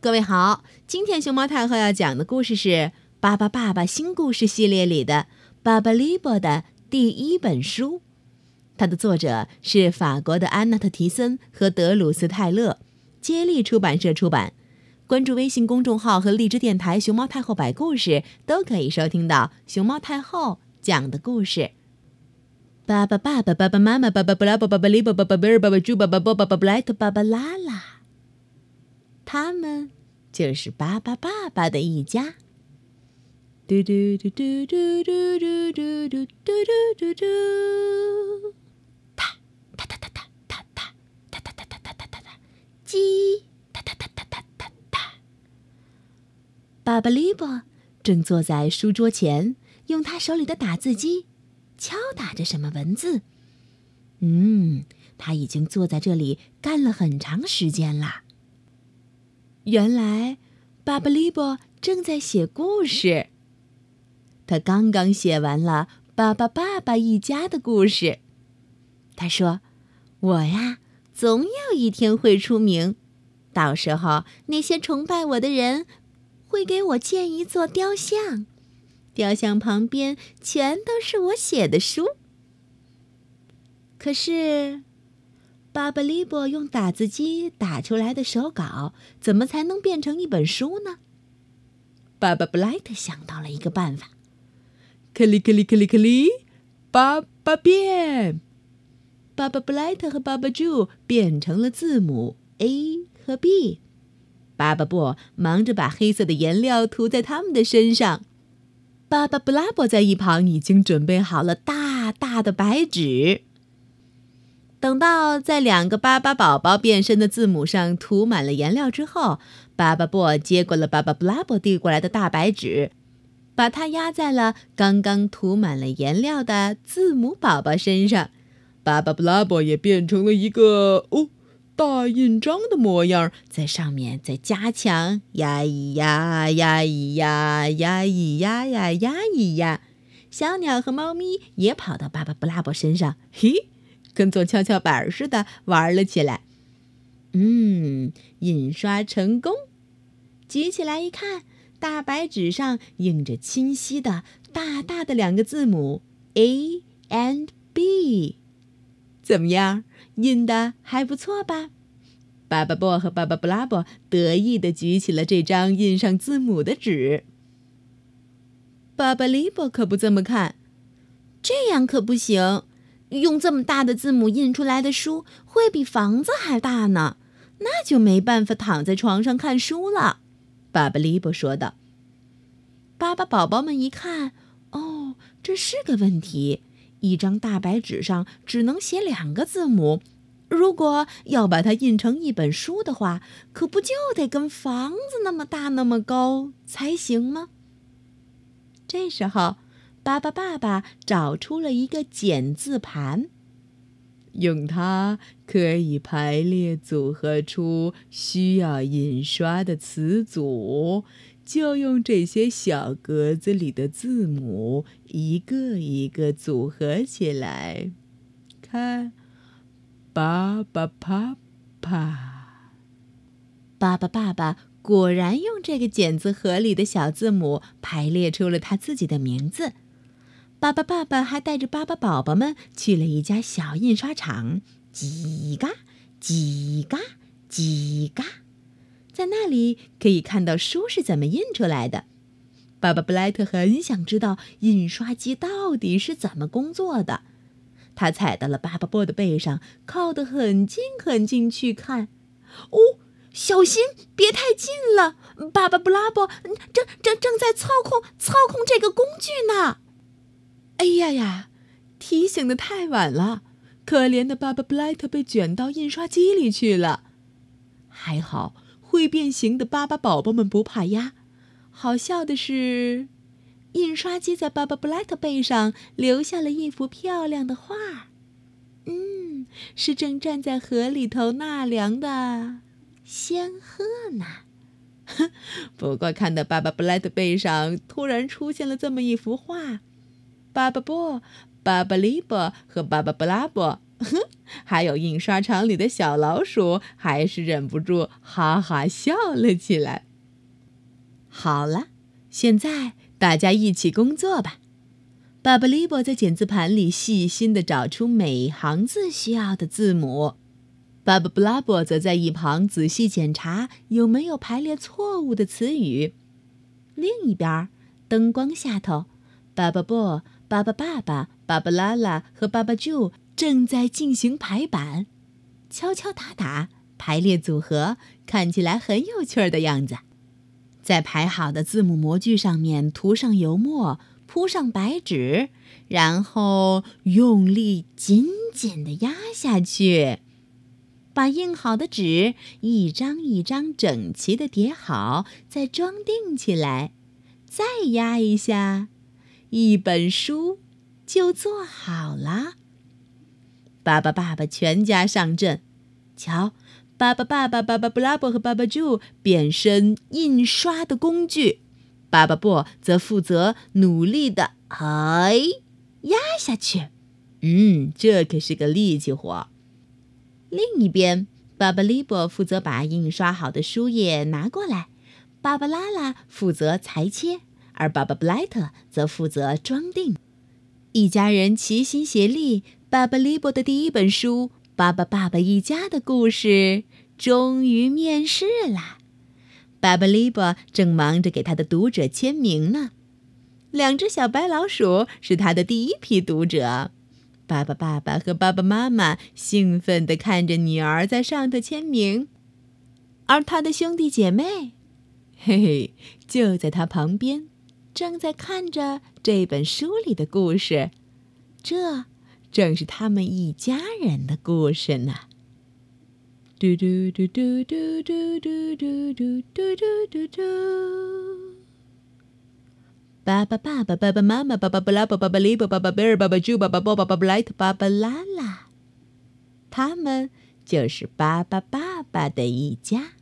各位好，今天熊猫太后要讲的故事是《巴巴爸爸新故事系列》里的《巴巴利波》的第一本书。它的作者是法国的安娜特·提森和德鲁斯·泰勒，接力出版社出版。关注微信公众号和荔枝电台“熊猫太后摆故事”，都可以收听到熊猫太后讲的故事。巴巴爸爸、爸爸妈妈、巴巴布拉、巴巴利波、巴巴贝尔、巴巴猪、巴巴波、巴巴布莱特、巴巴拉拉。他们就是巴巴爸爸的一家。嘟嘟嘟嘟嘟嘟嘟嘟嘟嘟嘟嘟，哒哒哒哒哒哒哒哒哒哒哒哒哒哒，鸡哒哒哒哒哒哒哒。巴巴利伯正坐在书桌前，用他手里的打字机敲打着什么文字。嗯，他已经坐在这里干了很长时间了。原来，巴巴利波正在写故事。他刚刚写完了巴巴爸爸一家的故事。他说：“我呀，总有一天会出名，到时候那些崇拜我的人会给我建一座雕像，雕像旁边全都是我写的书。”可是。巴巴利波用打字机打出来的手稿，怎么才能变成一本书呢？巴巴布莱特想到了一个办法，克里克里克里克里，巴巴变。巴巴布莱特和巴巴猪变成了字母 A 和 B。巴巴布忙着把黑色的颜料涂在他们的身上，巴巴布拉伯在一旁已经准备好了大大的白纸。等到在两个巴巴宝宝变身的字母上涂满了颜料之后，巴巴布接过了巴巴布拉伯递过来的大白纸，把它压在了刚刚涂满了颜料的字母宝宝身上。巴巴布拉伯也变成了一个哦大印章的模样，在上面再加强压一压压一压压一压呀压一压。小鸟和猫咪也跑到巴巴布拉伯身上，嘿。跟做跷跷板似的玩了起来。嗯，印刷成功，举起来一看，大白纸上印着清晰的大大的两个字母 A and B。怎么样，印的还不错吧？巴巴布和巴巴布拉伯得意的举起了这张印上字母的纸。巴巴利布可不这么看，这样可不行。用这么大的字母印出来的书会比房子还大呢，那就没办法躺在床上看书了。”巴巴利伯说道。巴巴宝宝们一看，哦，这是个问题。一张大白纸上只能写两个字母，如果要把它印成一本书的话，可不就得跟房子那么大、那么高才行吗？这时候。巴巴爸爸找出了一个简字盘，用它可以排列组合出需要印刷的词组，就用这些小格子里的字母一个一个组合起来。看，巴巴啪啪，巴巴爸爸果然用这个简字盒里的小字母排列出了他自己的名字。巴巴爸爸还带着巴巴宝宝们去了一家小印刷厂，叽嘎，叽嘎，叽嘎，在那里可以看到书是怎么印出来的。巴巴布莱特很想知道印刷机到底是怎么工作的。他踩到了巴巴波的背上，靠得很近很近去看。哦，小心，别太近了！巴巴布拉伯正正正在操控操控这个工具呢。哎呀呀！提醒的太晚了，可怜的巴巴布莱特被卷到印刷机里去了。还好会变形的巴巴宝宝们不怕压。好笑的是，印刷机在巴巴布莱特背上留下了一幅漂亮的画。嗯，是正站在河里头纳凉的仙鹤呢。不过看到巴巴布莱特背上突然出现了这么一幅画。巴巴波、巴巴利波和巴巴布拉波，还有印刷厂里的小老鼠，还是忍不住哈哈笑了起来。好了，现在大家一起工作吧。巴巴利波在剪字盘里细心地找出每行字需要的字母，巴巴布拉波则在一旁仔细检查有没有排列错误的词语。另一边，灯光下头，巴巴布、巴巴爸爸、巴巴拉拉和巴巴舅正在进行排版，敲敲打打，排列组合，看起来很有趣儿的样子。在排好的字母模具上面涂上油墨。铺上白纸，然后用力紧紧地压下去，把印好的纸一张一张整齐地叠好，再装订起来，再压一下，一本书就做好了。巴巴爸爸全家上阵，瞧，巴巴爸爸、巴巴布拉伯和巴巴猪变身印刷的工具。巴巴布则负责努力的哎压下去，嗯，这可是个力气活。另一边，巴巴利波负责把印刷好的书页拿过来，巴巴拉拉负责裁切，而巴巴布莱特则负责装订。一家人齐心协力，巴巴利波的第一本书《巴巴爸爸一家的故事》终于面世了。巴巴利波正忙着给他的读者签名呢。两只小白老鼠是他的第一批读者。巴巴爸爸和巴巴妈妈兴奋地看着女儿在上头签名，而他的兄弟姐妹，嘿嘿，就在他旁边，正在看着这本书里的故事。这正是他们一家人的故事呢。嘟嘟嘟嘟嘟嘟嘟嘟嘟嘟嘟嘟嘟。爸爸、爸爸、爸爸妈妈、爸爸布拉伯、爸爸利伯、爸爸贝尔、爸爸朱、爸爸波、爸爸布莱特、爸爸拉拉，他们就是巴巴爸爸的一家。